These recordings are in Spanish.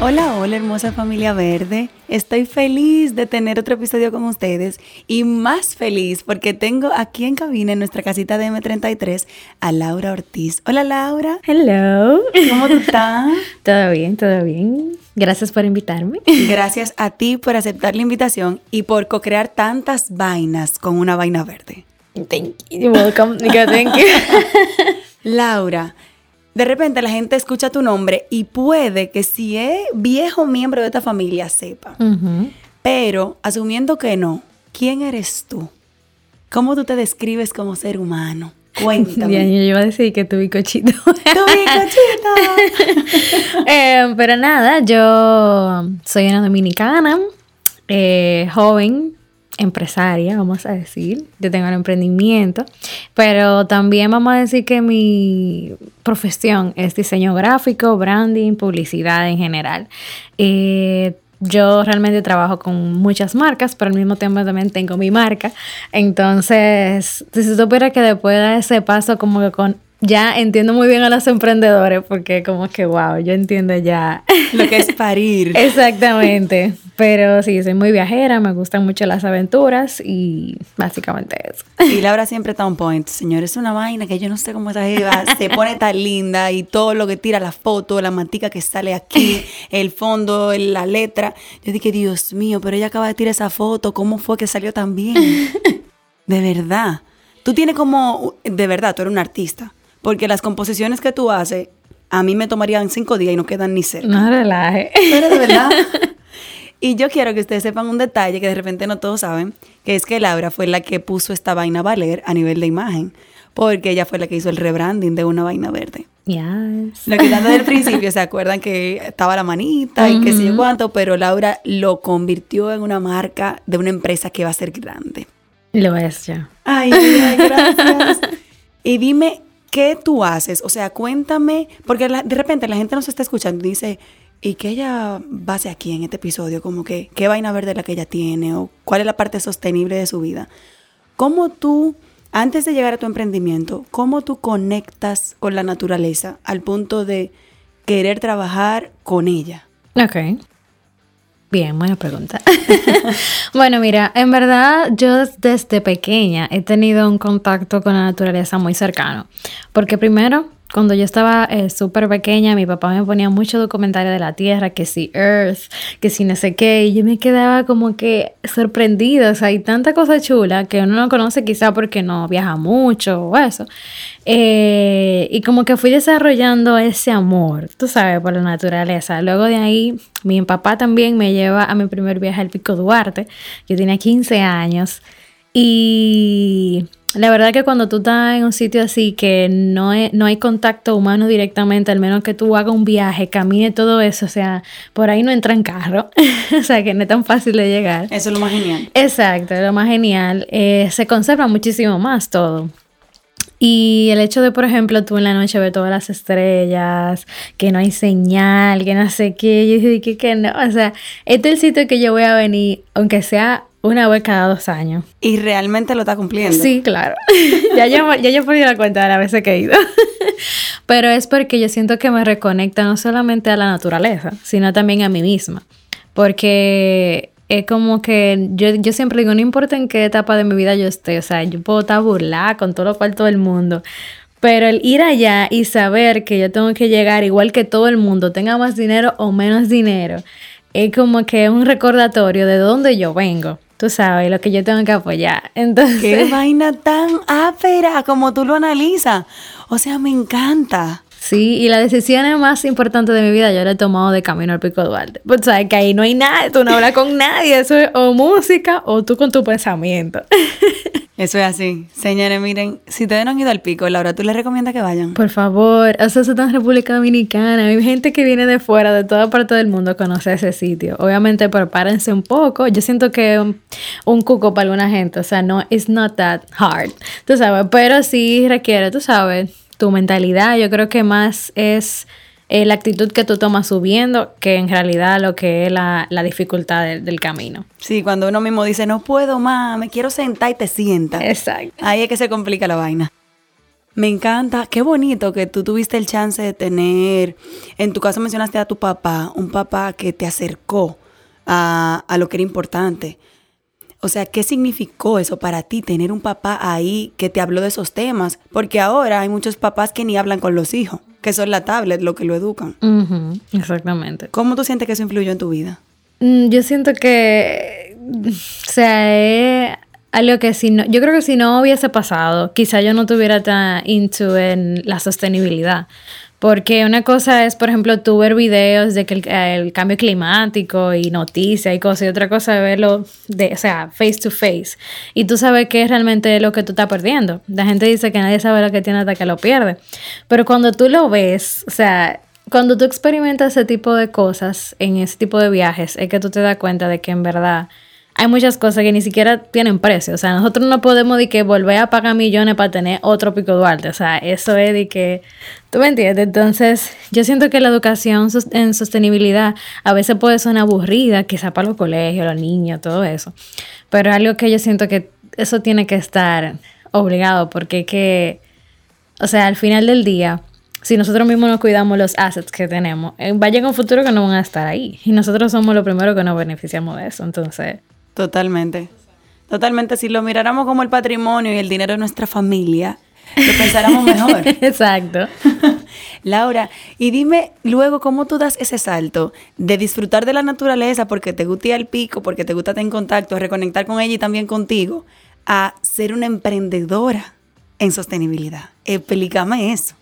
Hola, hola hermosa familia verde. Estoy feliz de tener otro episodio con ustedes y más feliz porque tengo aquí en cabina en nuestra casita de M33 a Laura Ortiz. Hola Laura. Hello. ¿Cómo tú estás? todo bien, todo bien. Gracias por invitarme. Gracias a ti por aceptar la invitación y por co-crear tantas vainas con una vaina verde. Thank you. Welcome. Thank you. Laura, de repente la gente escucha tu nombre y puede que si es viejo miembro de esta familia sepa. Pero asumiendo que no, ¿quién eres tú? ¿Cómo tú te describes como ser humano? Cuéntame. Bien, yo iba a decir que tu bicochito. ¡Tu bicochito! Eh, pero nada, yo soy una dominicana, eh, joven, empresaria, vamos a decir. Yo tengo un emprendimiento, pero también vamos a decir que mi profesión es diseño gráfico, branding, publicidad en general. Eh, yo realmente trabajo con muchas marcas, pero al mismo tiempo también tengo mi marca. Entonces, si supiera que después de ese paso, como que con ya entiendo muy bien a los emprendedores porque como que wow, yo entiendo ya lo que es parir. Exactamente. Pero sí, soy muy viajera, me gustan mucho las aventuras y básicamente eso. Y Laura siempre está on point. Señor, es una vaina que yo no sé cómo esa jeva se pone tan linda y todo lo que tira, la foto, la mantica que sale aquí, el fondo, la letra. Yo dije, Dios mío, pero ella acaba de tirar esa foto, ¿cómo fue que salió tan bien? De verdad. Tú tienes como, de verdad, tú eres un artista. Porque las composiciones que tú haces, a mí me tomarían cinco días y no quedan ni cerca. No relaje. Pero de verdad. y yo quiero que ustedes sepan un detalle que de repente no todos saben, que es que Laura fue la que puso esta vaina a valer a nivel de imagen. Porque ella fue la que hizo el rebranding de una vaina verde. Yes. Lo que desde el principio se acuerdan que estaba la manita y qué sé yo cuánto, pero Laura lo convirtió en una marca de una empresa que va a ser grande. Lo es ya. Ay, ay gracias. y dime, ¿qué tú haces? O sea, cuéntame, porque de repente la gente nos está escuchando y dice, ¿y qué ella va aquí en este episodio? Como que, ¿qué vaina verde la que ella tiene? ¿O cuál es la parte sostenible de su vida? ¿Cómo tú, antes de llegar a tu emprendimiento, cómo tú conectas con la naturaleza al punto de querer trabajar con ella? Ok. Bien, buena pregunta. bueno, mira, en verdad yo desde pequeña he tenido un contacto con la naturaleza muy cercano. Porque primero, cuando yo estaba eh, súper pequeña, mi papá me ponía mucho documentario de la Tierra, que si Earth, que si no sé qué, y yo me quedaba como que sorprendida, o sea, hay tanta cosa chula que uno no conoce quizá porque no viaja mucho o eso. Eh, y como que fui desarrollando ese amor, tú sabes, por la naturaleza. Luego de ahí, mi papá también me lleva a mi primer viaje al Pico Duarte, yo tenía 15 años, y la verdad que cuando tú estás en un sitio así que no, no hay contacto humano directamente, al menos que tú hagas un viaje, camine todo eso, o sea, por ahí no entra en carro, o sea, que no es tan fácil de llegar. Eso es lo más genial. Exacto, lo más genial. Eh, se conserva muchísimo más todo. Y el hecho de, por ejemplo, tú en la noche ver todas las estrellas, que no hay señal, que no sé qué, yo dije que no, o sea, este es el sitio que yo voy a venir, aunque sea una vez cada dos años. Y realmente lo está cumpliendo. Sí, claro. ya, yo, ya yo he podido la cuenta de las veces que he ido. Pero es porque yo siento que me reconecta no solamente a la naturaleza, sino también a mí misma. Porque es como que yo, yo siempre digo, no importa en qué etapa de mi vida yo esté, o sea, yo puedo estar burlada con todo lo cual todo el mundo. Pero el ir allá y saber que yo tengo que llegar igual que todo el mundo, tenga más dinero o menos dinero, es como que un recordatorio de dónde yo vengo tú sabes, lo que yo tengo que apoyar. Entonces, Qué vaina tan ápera como tú lo analizas. O sea, me encanta. Sí, y la decisión más importante de mi vida yo la he tomado de camino al Pico Duarte. Pues sabes que ahí no hay nada, tú no hablas con nadie, eso es o música o tú con tu pensamiento. Eso es así. Señores, miren, si ustedes no han ido al pico, Laura, ¿tú les recomiendas que vayan? Por favor, eso está en República Dominicana. Hay gente que viene de fuera, de toda parte del mundo, a conocer ese sitio. Obviamente, prepárense un poco. Yo siento que un, un cuco para alguna gente, o sea, no, it's not that hard, tú sabes, pero sí requiere, tú sabes, tu mentalidad. Yo creo que más es eh, la actitud que tú tomas subiendo que en realidad lo que es la, la dificultad del- del camino. Sí, cuando uno mismo dice, no puedo más, me quiero sentar y te sientas. Exacto. Ahí es que se complica la vaina. Me encanta, qué bonito que tú tuviste el chance de tener, en tu caso mencionaste a tu papá, un papá que te acercó a, a lo que era importante. O sea, ¿qué significó eso para ti, tener un papá ahí que te habló de esos temas? Porque ahora hay muchos papás que ni hablan con los hijos, que son la tablet lo que lo educan. Exactamente. ¿Cómo tú sientes que eso influyó en tu vida? Mm, Yo siento que, o sea, es algo que si no, yo creo que si no hubiese pasado, quizá yo no tuviera tan into en la sostenibilidad. Porque una cosa es, por ejemplo, tú ver videos de que el, cambio climático y noticias y cosas, y otra cosa es verlo, de, o sea, face to face. Y tú sabes qué es realmente lo que tú estás perdiendo. La gente dice que nadie sabe lo que tiene hasta que lo pierde. Pero cuando tú lo ves, o sea, cuando tú experimentas ese tipo de cosas en ese tipo de viajes, es que tú te das cuenta de que en verdad hay muchas cosas que ni siquiera tienen precio. O sea, nosotros no podemos de que volver a pagar millones para tener otro Pico Duarte. O sea, eso es de que, ¿tú me entiendes? Entonces, yo siento que la educación en sostenibilidad a veces puede sonar aburrida, quizá para los colegios, los niños, todo eso. Pero algo que yo siento que eso tiene que estar obligado porque que o sea, al final del día, si nosotros mismos nos cuidamos los assets que tenemos, eh, va a llegar un futuro que no van a estar ahí. Y nosotros somos los primeros que nos beneficiamos de eso. Entonces, Totalmente. Totalmente. Si lo miráramos como el patrimonio y el dinero de nuestra familia, lo pensáramos mejor. exacto. Laura, y dime luego cómo tú das ese salto de disfrutar de la naturaleza porque te gusta ir al pico, porque te gusta estar en contacto, reconectar con ella y también contigo, a ser una emprendedora en sostenibilidad. Explícame eso.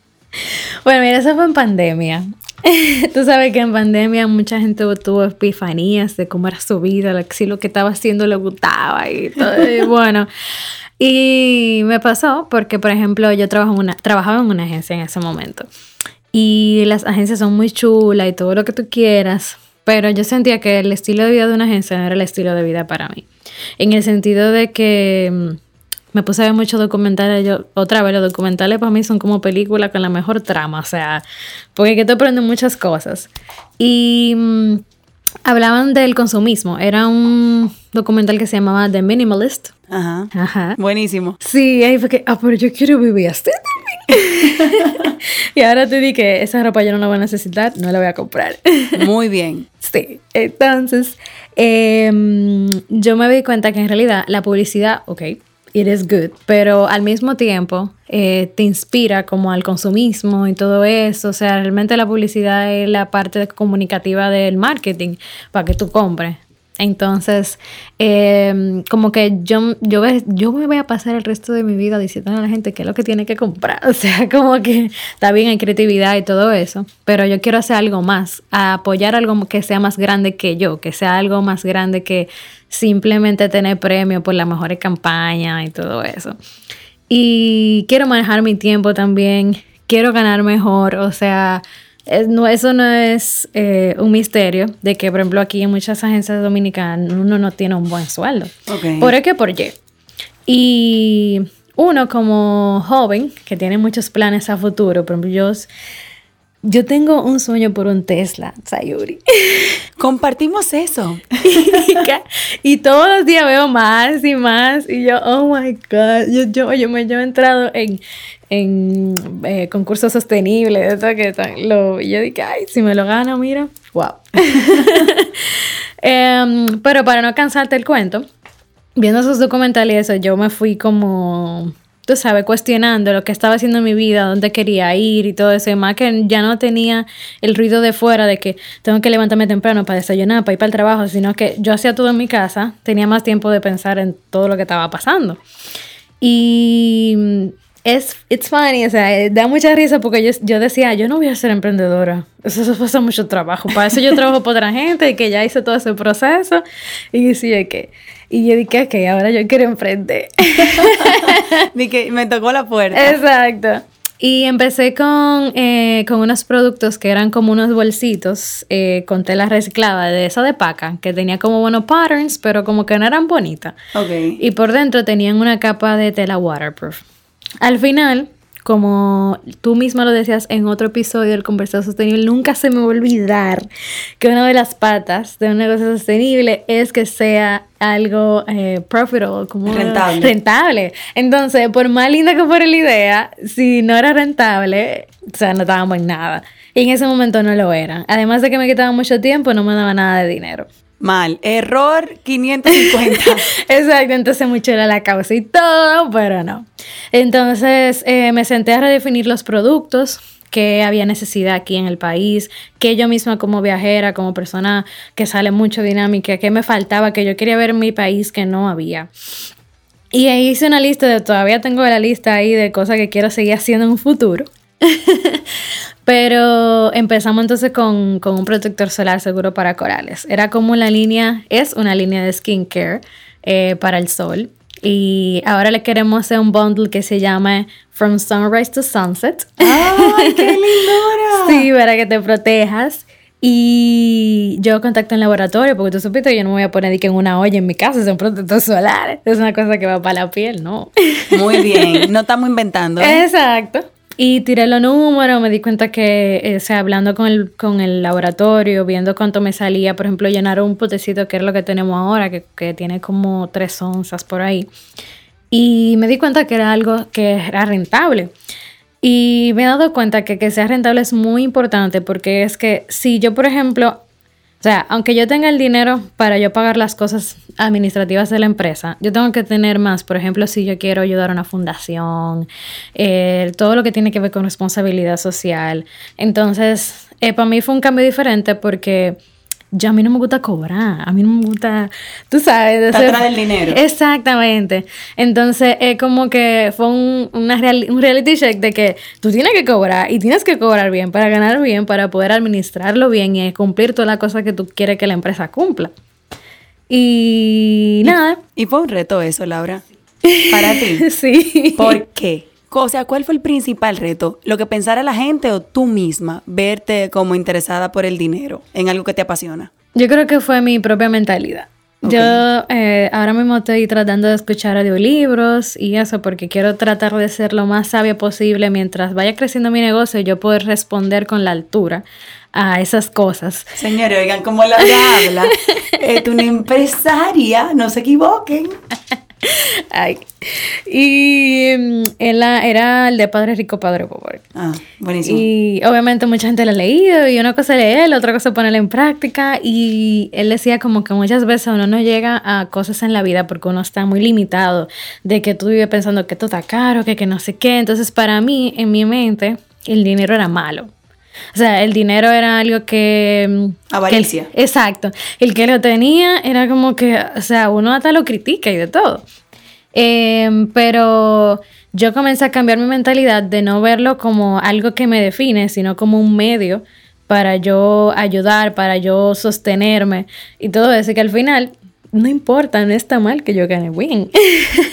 Bueno, mira, eso fue en pandemia. Tú sabes que en pandemia mucha gente tuvo epifanías de cómo era su vida, si lo que estaba haciendo le gustaba y todo. y bueno, y me pasó porque, por ejemplo, yo trabajo en una, trabajaba en una agencia en ese momento. Y las agencias son muy chulas y todo lo que tú quieras, pero yo sentía que el estilo de vida de una agencia no era el estilo de vida para mí. En el sentido de que mm, me puse a ver muchos documentales. Yo, otra vez, los documentales para mí son como películas con la mejor trama, o sea, porque que te aprenden muchas cosas. Y mm, hablaban del consumismo. Era un documental que se llamaba The Minimalist. Ajá. Ajá. Buenísimo. Sí, ahí fue que, ah, pero yo quiero vivir así también. y ahora te di que esa ropa yo no la voy a necesitar, no la voy a comprar. Muy bien. Sí, entonces em, yo me di cuenta que en realidad la publicidad, ok, it is good, pero al mismo tiempo eh, te inspira como al consumismo y todo eso, o sea, realmente la publicidad es la parte comunicativa del marketing para que tú compres. Entonces, em, como que yo, yo, yo me voy a pasar el resto de mi vida diciendo a la gente qué es lo que tiene que comprar. O sea, como que está bien, hay creatividad y todo eso, pero yo quiero hacer algo más, apoyar algo que sea más grande que yo, que sea algo más grande que simplemente tener premio por las mejores campañas y todo eso. Y quiero manejar mi tiempo también, quiero ganar mejor, o sea, es- no, eso no es eh, un misterio de que, por ejemplo, aquí en muchas agencias dominicanas uno no tiene un buen sueldo. ¿Por qué? Por Y. Y uno como joven que tiene muchos planes a futuro, por ejemplo, yo, yo tengo un sueño por un Tesla, Sayuri. Compartimos eso. y todos los días veo más y más. Y yo, oh my God. Yo, yo, yo, me, yo he entrado en, en eh, concursos sostenibles. De que tan- lo, yo dije, ay, si me lo gano, mira, wow. Em, pero para no cansarte el cuento, viendo esos documentales y eso, yo me fui como tú sabes, cuestionando lo que estaba haciendo en mi vida, dónde quería ir y todo eso. Y más que ya no tenía el ruido de fuera de que tengo que levantarme temprano para desayunar, para ir para el trabajo, sino que yo hacía todo en mi casa, tenía más tiempo de pensar en todo lo que estaba pasando. Y es it's funny, o sea, eh, da mucha risa porque yo, yo decía, yo no voy a ser emprendedora. Eso, eso pasa mucho trabajo. Para eso yo trabajo para otra gente y que ya hice todo ese proceso. Y decía que, y yo dije, ok, ahora yo quiero emprender. que me tocó la puerta. Exacto. Y empecé con, eh, con unos productos que eran como unos bolsitos eh, con tela reciclada de esa de paca, que tenía como buenos patterns, pero como que no eran bonitas. Ok. Y por dentro tenían una capa de tela waterproof. Al final, como tú misma lo decías en otro episodio del Conversado Sostenible, nunca se me va a olvidar que una de las patas de un negocio sostenible es que sea algo eh, profitable, como Rentable. rentable. Entonces, por más linda que fuera la idea, si no era rentable, o sea, no estábamos en nada. Y en ese momento no lo era. Además de que me quitaba mucho tiempo, no me daba nada de dinero. Mal. Error 550. Exacto, entonces muy chula la causa y todo, pero no. Entonces eh, me senté a redefinir los productos que había necesidad aquí en el país, que yo misma como viajera, como persona que sale mucho dinámica, que me faltaba, que yo quería ver mi país que no había. Y ahí hice una lista de, todavía tengo la lista ahí de cosas que quiero seguir haciendo en un futuro. Pero empezamos entonces con, con, un protector solar seguro para corales. Era como la línea, es una línea de skincare eh, para el sol. Y ahora le queremos hacer un bundle que se llama From Sunrise to Sunset. ¡Ay, qué lindura! sí, para que te protejas. Y yo contacto en laboratorio, porque tú supiste que yo no me voy a poner que en una olla en mi casa, es un protector solar. Es una cosa que va para la piel, ¿no? Muy bien, no estamos inventando. ¿eh? Exacto. Y tiré los números, me di cuenta que, eh, o sea, hablando con el, con el laboratorio, viendo cuánto me salía, por ejemplo, llenar un potecito, que es lo que tenemos ahora, que, que tiene como tres onzas por ahí. Y me di cuenta que era algo que era rentable. Y me he dado cuenta que que sea rentable es muy importante porque es que si yo, por ejemplo, sea, aunque yo tenga el dinero para yo pagar las cosas administrativas de la empresa, yo tengo que tener más. Por ejemplo, si yo quiero ayudar a una fundación, eh, todo lo que tiene que ver con responsabilidad social. Entonces, eh, para mí fue un cambio diferente porque yo a mí no me gusta cobrar, a mí no me gusta, tú sabes, Está atrás del dinero. Exactamente. Entonces, es como que fue un, una real, un reality check de que tú tienes que cobrar y tienes que cobrar bien para ganar bien, para poder administrarlo bien y cumplir todas las cosas que tú quieres que la empresa cumpla. Y, nada. Y fue un reto eso, Laura. Para ti. sí. ¿Por qué? O sea, ¿cuál fue el principal reto? ¿Lo que pensara la gente o tú misma verte como interesada por el dinero en algo que te apasiona? Yo creo que fue mi propia mentalidad. Okay. Yo eh, ahora mismo estoy tratando de escuchar audiolibros y eso porque quiero tratar de ser lo más sabia posible mientras vaya creciendo mi negocio, yo poder responder con la altura a esas cosas. Señores, oigan cómo Laura habla. Es una empresaria, no se equivoquen. Ay. Y um, él era el de Padre Rico, Padre Pobre. Ah, buenísimo. Y obviamente mucha gente lo ha leído y una cosa es leer, otra cosa es ponerla en práctica. Y él decía como que muchas veces uno no llega a cosas en la vida porque uno está muy limitado de que tú vives pensando que esto está caro, que, que no sé qué. Entonces para mí, en mi mente, el dinero era malo. O sea, el dinero era algo que... Avaricia. Que, exacto. El que lo tenía era como que, o sea, uno hasta lo critica y de todo. Eh, pero yo comencé a cambiar mi mentalidad de no verlo como algo que me define, sino como un medio para yo ayudar, para yo sostenerme y todo eso. Y que al final no importa, no está mal que yo gane bien.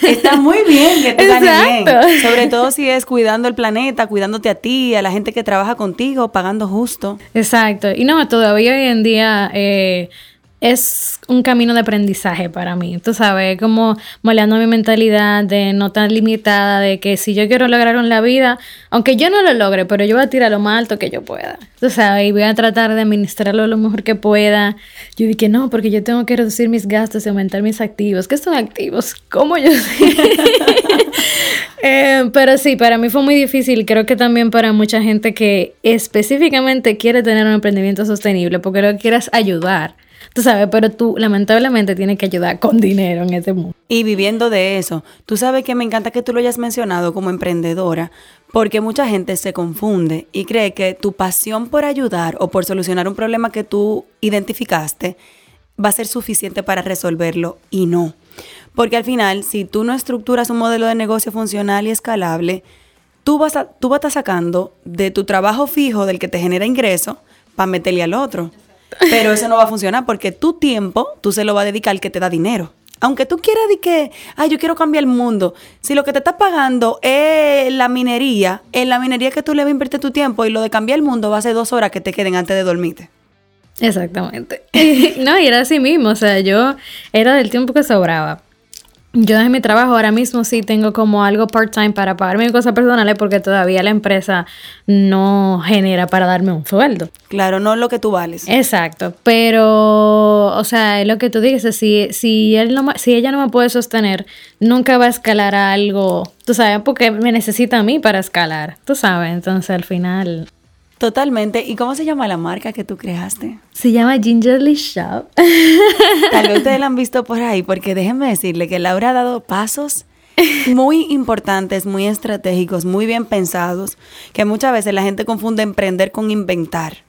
Está muy bien que te gane bien. Sobre todo si es cuidando el planeta, cuidándote a ti, a la gente que trabaja contigo, pagando justo. Exacto. Y no, todavía hoy en día eh, es un camino de aprendizaje para mí. Tú sabes, como moldeando mi mentalidad de no tan limitada, de que si yo quiero lograr en la vida, aunque yo no lo logre, pero yo voy a tirar lo más alto que yo pueda. Tú sabes, y voy a tratar de administrarlo lo mejor que pueda. Yo dije, no, porque yo tengo que reducir mis gastos y aumentar mis activos. ¿Qué son activos? ¿Cómo yo sé? eh, pero sí, para mí fue muy difícil. Creo que también para mucha gente que específicamente quiere tener un emprendimiento sostenible, porque lo que quiere es ayudar. Tú sabes, pero tú lamentablemente tienes que ayudar con dinero en este mundo. Y viviendo de eso, tú sabes que me encanta que tú lo hayas mencionado como emprendedora, porque mucha gente se confunde y cree que tu pasión por ayudar o por solucionar un problema que tú identificaste va a ser suficiente para resolverlo y no. Porque al final, si tú no estructuras un modelo de negocio funcional y escalable, tú vas a, tú vas a estar sacando de tu trabajo fijo, del que te genera ingreso, para meterle al otro. Pero eso no va a funcionar porque tu tiempo tú se lo vas a dedicar al que te da dinero. Aunque tú quieras de que, ay, yo quiero cambiar el mundo. Si lo que te está pagando es la minería, en la minería que tú le vas a invertir tu tiempo y lo de cambiar el mundo va a ser dos horas que te queden antes de dormirte. Exactamente. no, y era así mismo. O sea, yo era del tiempo que sobraba. Yo en mi trabajo ahora mismo sí tengo como algo part-time para pagarme cosas personales porque todavía la empresa no genera para darme un sueldo. Claro, no lo que tú vales. Exacto, pero, o sea, lo que tú dices, si, si, él no, si ella no me puede sostener, nunca va a escalar a algo, tú sabes, porque me necesita a mí para escalar, tú sabes, entonces al final... Totalmente. ¿Y cómo se llama la marca que tú creaste? Se llama Gingerly Shop. Tal vez ustedes la han visto por ahí, porque déjenme decirle que Laura ha dado pasos muy importantes, muy estratégicos, muy bien pensados, que muchas veces la gente confunde emprender con inventar.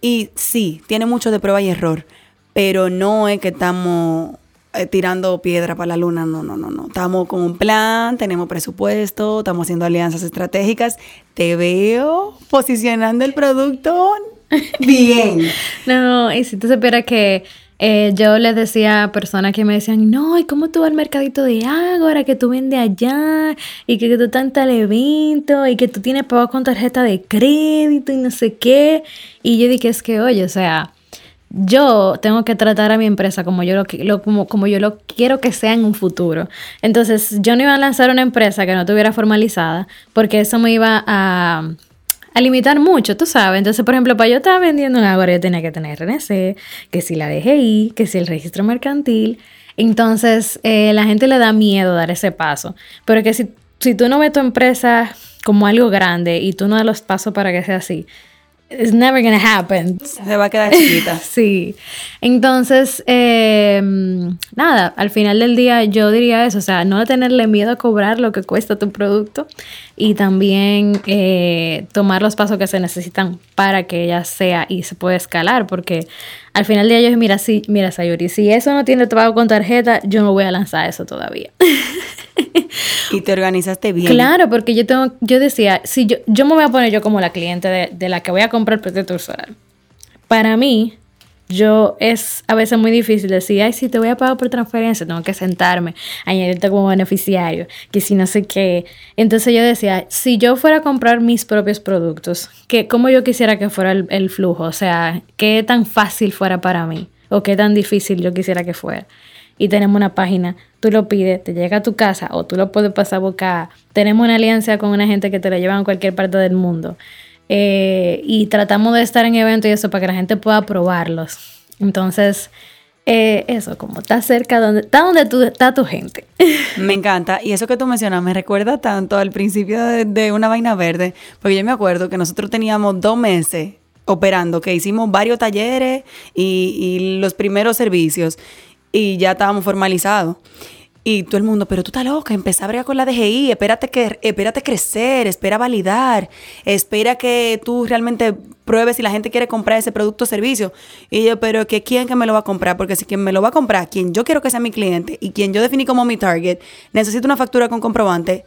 Y sí, tiene mucho de prueba y error, pero no es que estamos eh, tirando piedra para la luna, no, no, no, no. Estamos con un plan, tenemos presupuesto, estamos haciendo alianzas estratégicas. Te veo posicionando el producto bien. no, y si tú supieras que eh, yo les decía a personas que me decían, no, ¿y cómo tú vas al mercadito de Ágora? Que tú vendes allá y que, tú estás en tal evento y que tú tienes pago con tarjeta de crédito y no sé qué. Y yo dije, es que, oye, o sea, yo tengo que tratar a mi empresa como yo lo, como, como yo lo quiero que sea en un futuro. Entonces, yo no iba a lanzar una empresa que no tuviera formalizada, porque eso me iba a, a limitar mucho, tú sabes. Entonces, por ejemplo, para yo estar vendiendo un agua, yo tenía que tener RNC, que si la DGI, que si el registro mercantil. Entonces, eh, la gente le da miedo dar ese paso. Pero que si, si tú no ves tu empresa como algo grande y tú no das los pasos para que sea así, It's never gonna happen. Se va a quedar chiquita. sí. Entonces, eh, nada, al final del día yo diría eso, o sea, no tenerle miedo a cobrar lo que cuesta tu producto y también eh, tomar los pasos que se necesitan para que ella sea y se pueda escalar, porque al final del día yo mira, sí, mira, Sayuri, si eso no tiene pago con tarjeta, yo no voy a lanzar eso todavía. y te organizaste bien. Claro, porque yo tengo, yo decía, si yo, yo me voy a poner yo como la cliente de, de la que voy a comprar protector solar. Para mí, yo es a veces muy difícil decir, ay, si te voy a pagar por transferencia, tengo que sentarme, añadirte como beneficiario, que si no sé qué. Entonces yo decía, si yo fuera a comprar mis propios productos, que ¿cómo yo quisiera que fuera el, el flujo? O sea, qué tan fácil fuera para mí o qué tan difícil yo quisiera que fuera y tenemos una página, tú lo pides, te llega a tu casa o tú lo puedes pasar boca. Tenemos una alianza con una gente que te la lleva a cualquier parte del mundo. Eh, y tratamos de estar en eventos y eso para que la gente pueda probarlos. Entonces, eh, eso, como está cerca, donde, está donde tú, está tu gente. Me encanta. Y eso que tú mencionas me recuerda tanto al principio de, Una Vaina Verde, porque yo me acuerdo que nosotros teníamos dos meses operando, que hicimos varios talleres y los primeros servicios y ya estábamos formalizados. Y todo el mundo, pero tú estás loca, empezá a bregar con la DGI, espérate, que, espérate crecer, espera validar, espera que tú realmente pruebes si la gente quiere comprar ese producto o servicio. Y yo, pero que quién que me lo va a comprar, porque si quien me lo va a comprar, quien yo quiero que sea mi cliente y quien yo definí como mi target, necesito una factura con comprobante.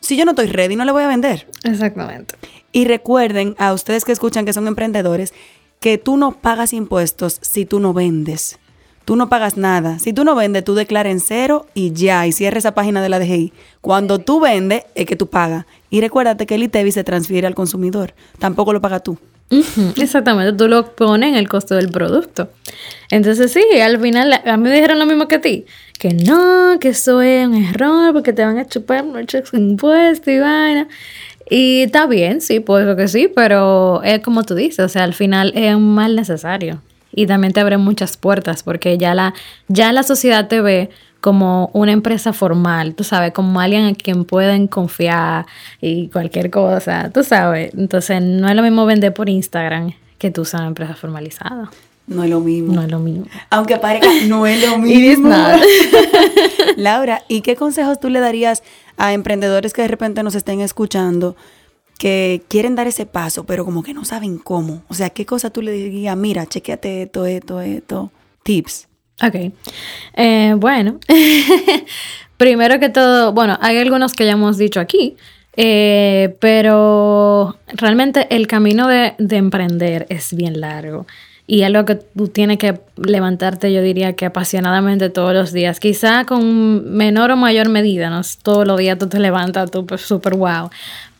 Si yo no estoy ready, no le voy a vender. Exactamente. Y recuerden a ustedes que escuchan que son emprendedores, que tú no pagas impuestos si tú no vendes. Tú no pagas nada. Si tú no vendes, tú declaras en cero y ya, y cierra esa página de la DGI. Cuando tú vendes, es que tú pagas. Y recuérdate que el ITEVI se transfiere al consumidor. Tampoco lo pagas tú. Exactamente, tú lo pones en el costo del producto. Entonces sí, al final a mí me dijeron lo mismo que a ti, que no, que eso es un error porque te van a chupar muchos impuestos y vaina. Y está bien, sí, pues que sí, pero es como tú dices, o sea, al final es un mal necesario y también te abre muchas puertas porque ya la, ya la sociedad te ve como una empresa formal, tú sabes, como alguien a quien pueden confiar y cualquier cosa, tú sabes. Entonces no es lo mismo vender por Instagram que tú seas una empresa formalizada. No es lo mismo. No es lo mismo. Aunque parezca, no es lo mismo. Laura, ¿y qué consejos tú le darías a emprendedores que de repente nos estén escuchando que quieren dar ese paso, pero como que no saben cómo? O sea, ¿qué cosa tú le dirías? Mira, chequeate esto, esto, esto. Tips. Ok. Eh, bueno, primero que todo, bueno, hay algunos que ya hemos dicho aquí, eh, pero realmente el camino de, de emprender es bien largo. Y algo que tú tienes que levantarte, yo diría que apasionadamente todos los días. Quizá con menor o mayor medida, ¿no? Todos los días tú te levantas, tú pues súper wow.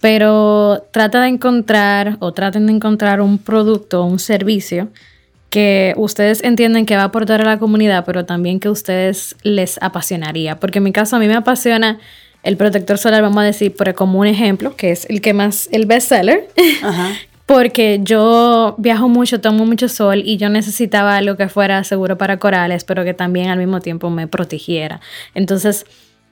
Pero trata de encontrar o traten de encontrar un producto o un servicio que ustedes entienden que va a aportar a la comunidad, pero también que a ustedes les apasionaría. Porque en mi caso a mí me apasiona el protector solar, vamos a decir, como un ejemplo, que es el que más, el bestseller, Ajá. porque yo viajo mucho, tomo mucho sol y yo necesitaba algo que fuera seguro para corales, pero que también al mismo tiempo me protegiera. Entonces,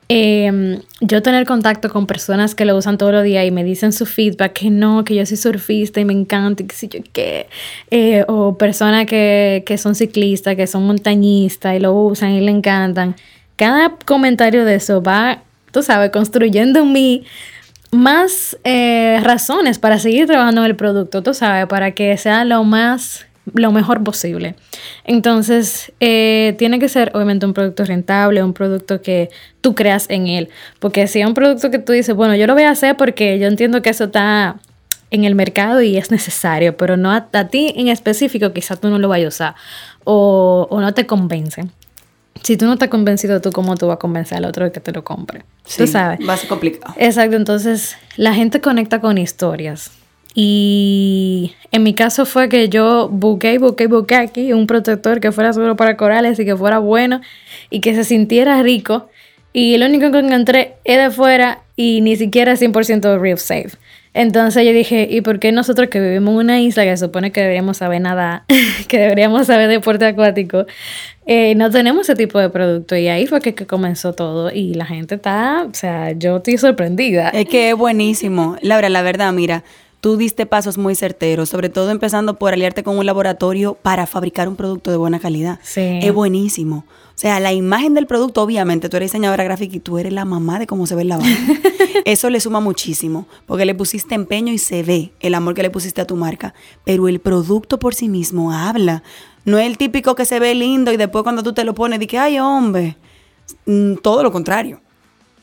eh, yo tener contacto con personas que lo usan todos los días y me dicen su feedback, que no, que yo soy surfista y me encanta y que sé yo qué, eh, o personas que, que son ciclistas, que son montañistas y lo usan y le encantan. Cada comentario de eso va, tú sabes, construyendo en mí más eh, razones para seguir trabajando en el producto, tú sabes, para que sea lo más lo mejor posible. Entonces, eh, tiene que ser obviamente un producto rentable, un producto que tú creas en él. Porque si es un producto que tú dices, bueno, yo lo voy a hacer porque yo entiendo que eso está en el mercado y es necesario, pero no a, ti en específico, quizás tú no lo vayas a usar o, o no te convence. Si tú no estás convencido, tú cómo tú vas a convencer al otro de que te lo compre. tú sabes. Va a ser complicado. Exacto, entonces la gente conecta con historias. Y en mi caso fue que yo busqué, busqué, busqué aquí un protector que fuera seguro para corales y que fuera bueno y que se sintiera rico. Y lo único que encontré es de fuera y ni siquiera 100% real safe. Entonces yo dije, ¿y por qué nosotros que vivimos en una isla que se supone que deberíamos saber nada, que deberíamos saber deporte acuático, eh, no tenemos ese tipo de producto? Y ahí fue que, que, comenzó todo y la gente está, o sea, yo estoy sorprendida. Es que es buenísimo. Laura, la verdad, mira, tú diste pasos muy certeros, sobre todo empezando por aliarte con un laboratorio para fabricar un producto de buena calidad. Sí. Es buenísimo. O sea, la imagen del producto, obviamente, tú eres diseñadora gráfica y tú eres la mamá de cómo se ve la vaina. Eso le suma muchísimo, porque le pusiste empeño y se ve el amor que le pusiste a tu marca. Pero el producto por sí mismo habla. No es el típico que se ve lindo y después cuando tú te lo pones, dices, ay, hombre. Mm, Todo lo contrario.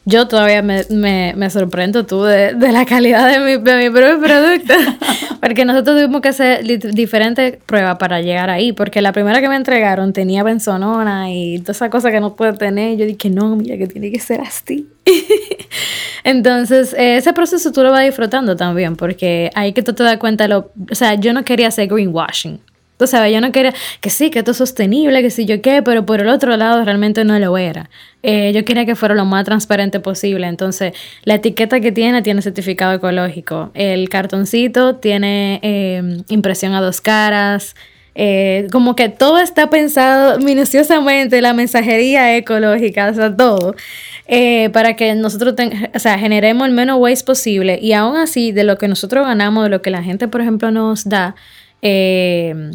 Yo todavía me, me, me sorprendo tú de, de, la calidad de mi, de mi propio producto. porque nosotros tuvimos que hacer diferentes pruebas para llegar ahí. Porque la primera que me entregaron tenía benzonona y toda esa cosa que no puede tener. Yo dije, no, mira, que tiene que ser así. Entonces, eh, ese proceso tú lo vas disfrutando también. Porque ahí que tú te das cuenta, lo, o sea, yo no quería hacer greenwashing. Tú sabes, yo no quería que sí, que esto es sostenible, que sí yo qué, pero por el otro lado realmente no lo era. Eh, yo quería que fuera lo más transparente posible. Entonces, la etiqueta que tiene tiene certificado ecológico. El cartoncito tiene eh, impresión a dos caras. Eh, como que todo está pensado minuciosamente, la mensajería ecológica, o sea, todo. Eh, para que nosotros o sea, generemos el menos waste posible y aún así de lo que nosotros ganamos, de lo que la gente, por ejemplo, nos da, eh,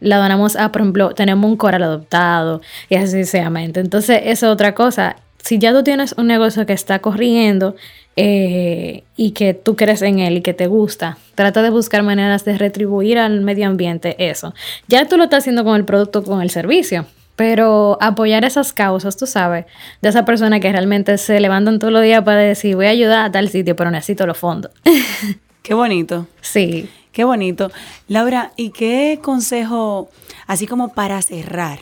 la donamos a, por ejemplo, tenemos un coral adoptado y así sucesivamente. Entonces, eso es otra cosa. Si ya tú tienes un negocio que está corriendo eh, y que tú crees en él y que te gusta, trata de buscar maneras de retribuir al medio ambiente eso. Ya tú lo estás haciendo con el producto, con el servicio. Pero apoyar esas causas, tú sabes, de esa persona que realmente se levantan todos los días para decir, voy a ayudar a tal sitio, pero necesito los fondos. Qué bonito. Sí. Qué bonito. Laura, ¿y qué consejo, así como para cerrar,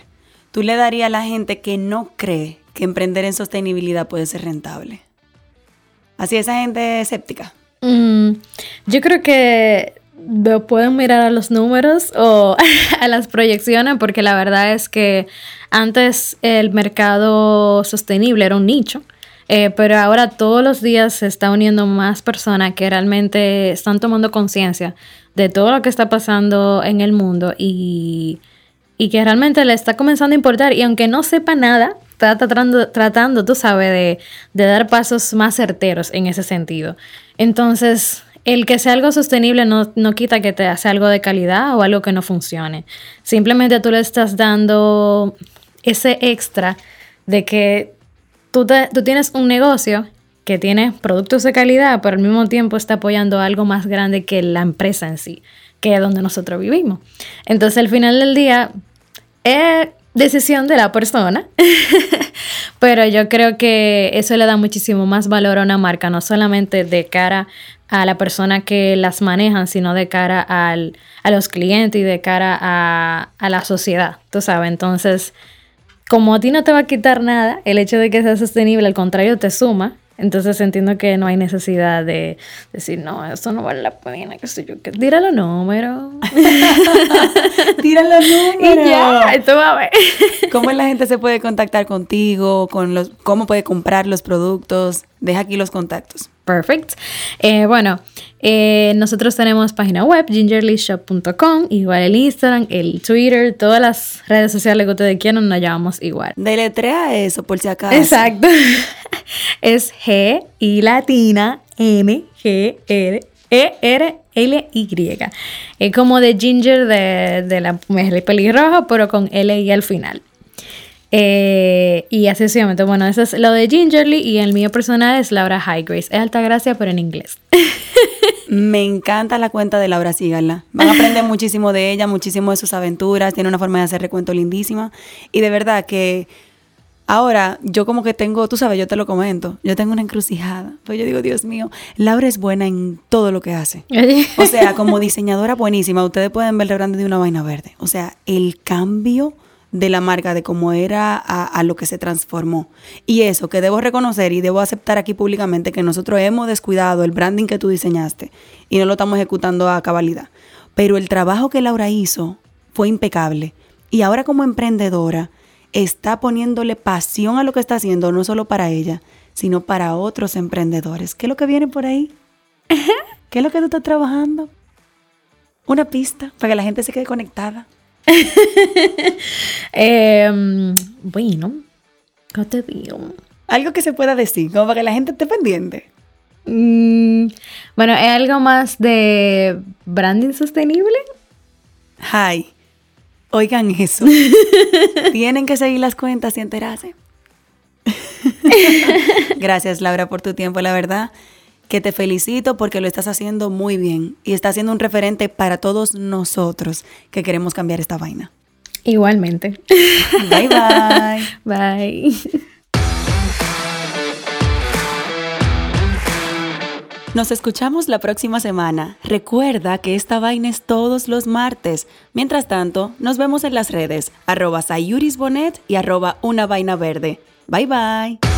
tú le darías a la gente que no cree que emprender en sostenibilidad puede ser rentable? Así esa gente escéptica. Mm, yo creo que pueden mirar a los números o a las proyecciones porque la verdad es que antes el mercado sostenible era un nicho. Eh, pero ahora todos los días se está uniendo más personas que realmente están tomando conciencia de todo lo que está pasando en el mundo y, y, que realmente le está comenzando a importar. Y aunque no sepa nada, está tratando, tratando tú sabes, de, de dar pasos más certeros en ese sentido. Entonces, el que sea algo sostenible no, no quita que te hace algo de calidad o algo que no funcione. Simplemente tú le estás dando ese extra de que tú, tienes un negocio que tiene productos de calidad, pero al mismo tiempo está apoyando algo más grande que la empresa en sí, que es donde nosotros vivimos. Entonces, al final del día, es decisión de la persona, pero yo creo que eso le da muchísimo más valor a una marca, no solamente de cara a la persona que las manejan, sino de cara al, a los clientes y de cara a, a la sociedad, tú sabes. Entonces, como a ti no te va a quitar nada el hecho de que sea sostenible, al contrario, te suma. Entonces entiendo que no hay necesidad de decir, no, esto no vale la pena, qué sé yo, que tira los números. tira los números. Y ya, esto va a ver. ¿Cómo la gente se puede contactar contigo? Con los, ¿Cómo puede comprar los productos? Deja aquí los contactos. Perfect. Eh, bueno, eh, nosotros tenemos página web, gingerlyshop.com, igual el Instagram, el Twitter, todas las redes sociales que ustedes quieran, nos llamamos igual. Deletrea eso, por si acaso. Exacto. es G y latina N G R E R L Y. Es como de ginger de, de la pelirroja, pero con L y al final. Eh, y así. Bueno, eso es lo de Gingerly y el mío personal es Laura Highgrace. Es alta gracia, pero en inglés. Me encanta la cuenta de Laura, síganla. Van a aprender muchísimo de ella, muchísimo de sus aventuras. Tiene una forma de hacer recuento lindísima. Y de verdad que ahora yo como que tengo, tú sabes, yo te lo comento, yo tengo una encrucijada. Pues yo digo, Dios mío, Laura es buena en todo lo que hace. O sea, como diseñadora buenísima. Ustedes pueden ver el grande de una vaina verde. O sea, el cambio de la marca, de cómo era a, lo que se transformó. Y eso que debo reconocer y debo aceptar aquí públicamente que nosotros hemos descuidado el branding que tú diseñaste y no lo estamos ejecutando a cabalidad. Pero el trabajo que Laura hizo fue impecable. Y ahora como emprendedora está poniéndole pasión a lo que está haciendo, no solo para ella, sino para otros emprendedores. ¿Qué es lo que viene por ahí? ¿Qué es lo que tú estás trabajando? Una pista para que la gente se quede conectada. Em, bueno, ¿qué te digo? Algo que se pueda decir, como para que la gente esté pendiente. Mm, bueno, ¿es algo más de branding sostenible? Hi. Oigan eso. Tienen que seguir las cuentas y enterarse. Gracias, Laura, por tu tiempo, la verdad que te felicito porque lo estás haciendo muy bien y estás siendo un referente para todos nosotros que queremos cambiar esta vaina. Igualmente. Bye bye. Bye. Nos escuchamos la próxima semana. Recuerda que esta vaina es todos los martes. Mientras tanto, nos vemos en las redes, arroba sayurisbonet y arroba una vaina verde. Bye bye.